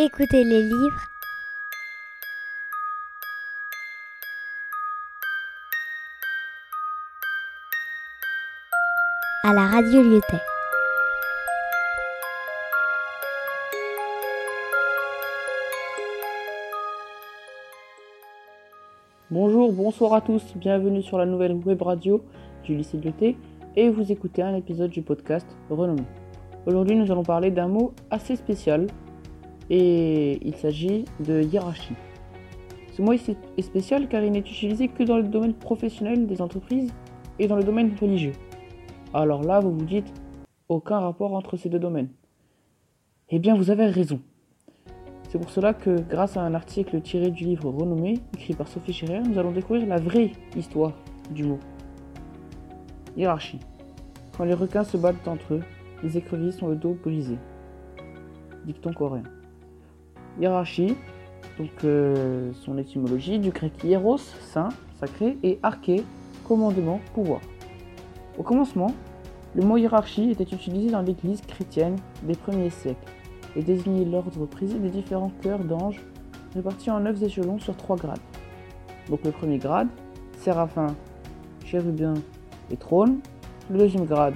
Écoutez les livres. à la radio Lyotet. Bonjour, bonsoir à tous, bienvenue sur la nouvelle web radio du lycée Lyotet et vous écoutez un épisode du podcast Renommé. Aujourd'hui nous allons parler d'un mot assez spécial et il s'agit de hiérarchie. Ce mot est spécial car il n'est utilisé que dans le domaine professionnel des entreprises et dans le domaine religieux. Alors là, vous vous dites, aucun rapport entre ces deux domaines. Eh bien, vous avez raison. C'est pour cela que, grâce à un article tiré du livre Renommé, écrit par Sophie Scherer, nous allons découvrir la vraie histoire du mot. Hiérarchie. Quand les requins se battent entre eux, les écrevisses sont le dos brisé. Dicton coréen. Hiérarchie, donc euh, son étymologie, du grec hieros, saint, sacré, et arché, commandement, pouvoir. Au commencement, le mot hiérarchie était utilisé dans l'église chrétienne des premiers siècles et désignait l'ordre prisé des différents chœurs d'anges répartis en neuf échelons sur trois grades. Donc le premier grade, séraphin, chérubin et trône. Le deuxième grade,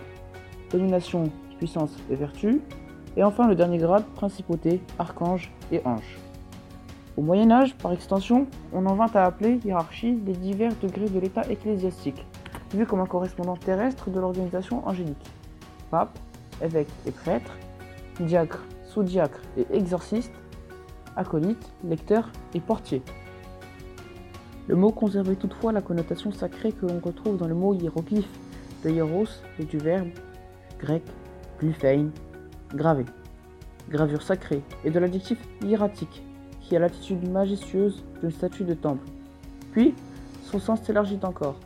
domination, puissance et vertu. Et enfin le dernier grade, principauté, archange et ange. Au Moyen Âge, par extension, on en vint à appeler hiérarchie les divers degrés de l'état ecclésiastique, vu comme un correspondant terrestre de l'organisation angélique. Pape, évêque et prêtre, diacre, sous-diacre et exorciste, acolyte, lecteur et portier. Le mot conservait toutefois la connotation sacrée que l'on retrouve dans le mot hiéroglyphe de hieros et du verbe grec glyphein, gravé, gravure sacrée, et de l'adjectif hiératique, qui a l'attitude majestueuse d'une statue de temple. Puis, son sens s'élargit encore,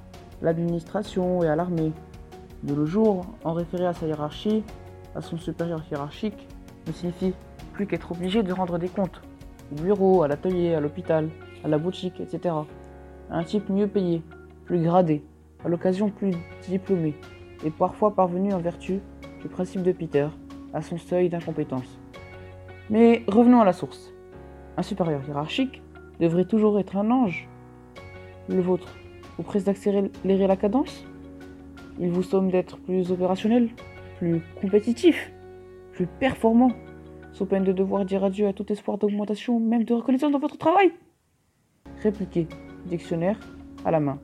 l'administration et à l'armée. De nos jours, en référer à sa hiérarchie, à son supérieur hiérarchique, ne signifie plus qu'être obligé de rendre des comptes, au bureau, à l'atelier, à l'hôpital, à la boutique, etc. un type mieux payé, plus gradé, à l'occasion plus diplômé, et parfois parvenu en vertu du principe de Peter à son seuil d'incompétence. Mais revenons à la source. Un supérieur hiérarchique devrait toujours être un ange. Le vôtre vous presse d'accélérer la cadence? Il vous somme d'être plus opérationnel, plus compétitif, plus performant, sous peine de devoir dire adieu à tout espoir d'augmentation, même de reconnaissance dans votre travail Répliquez, dictionnaire à la main.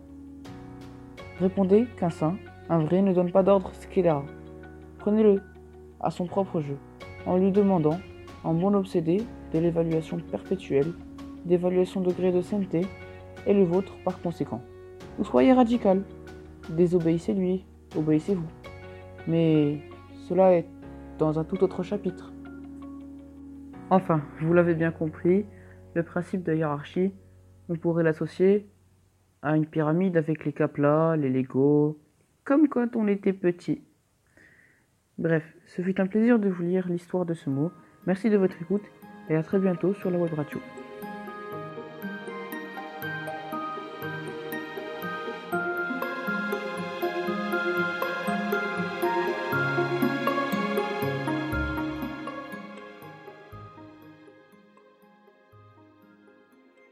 Répondez qu'un saint, un vrai, ne donne pas d'ordre scélérat. Prenez-le à son propre jeu, en lui demandant, en bon obsédé, de l'évaluation perpétuelle, d'évaluation de degré de sainteté, et le vôtre par conséquent. Ou soyez radical, désobéissez-lui, obéissez-vous. Mais cela est dans un tout autre chapitre. Enfin, vous l'avez bien compris, le principe de hiérarchie, on pourrait l'associer à une pyramide avec les caplas, les Legos, comme quand on était petit. Bref, ce fut un plaisir de vous lire l'histoire de ce mot. Merci de votre écoute et à très bientôt sur la web radio.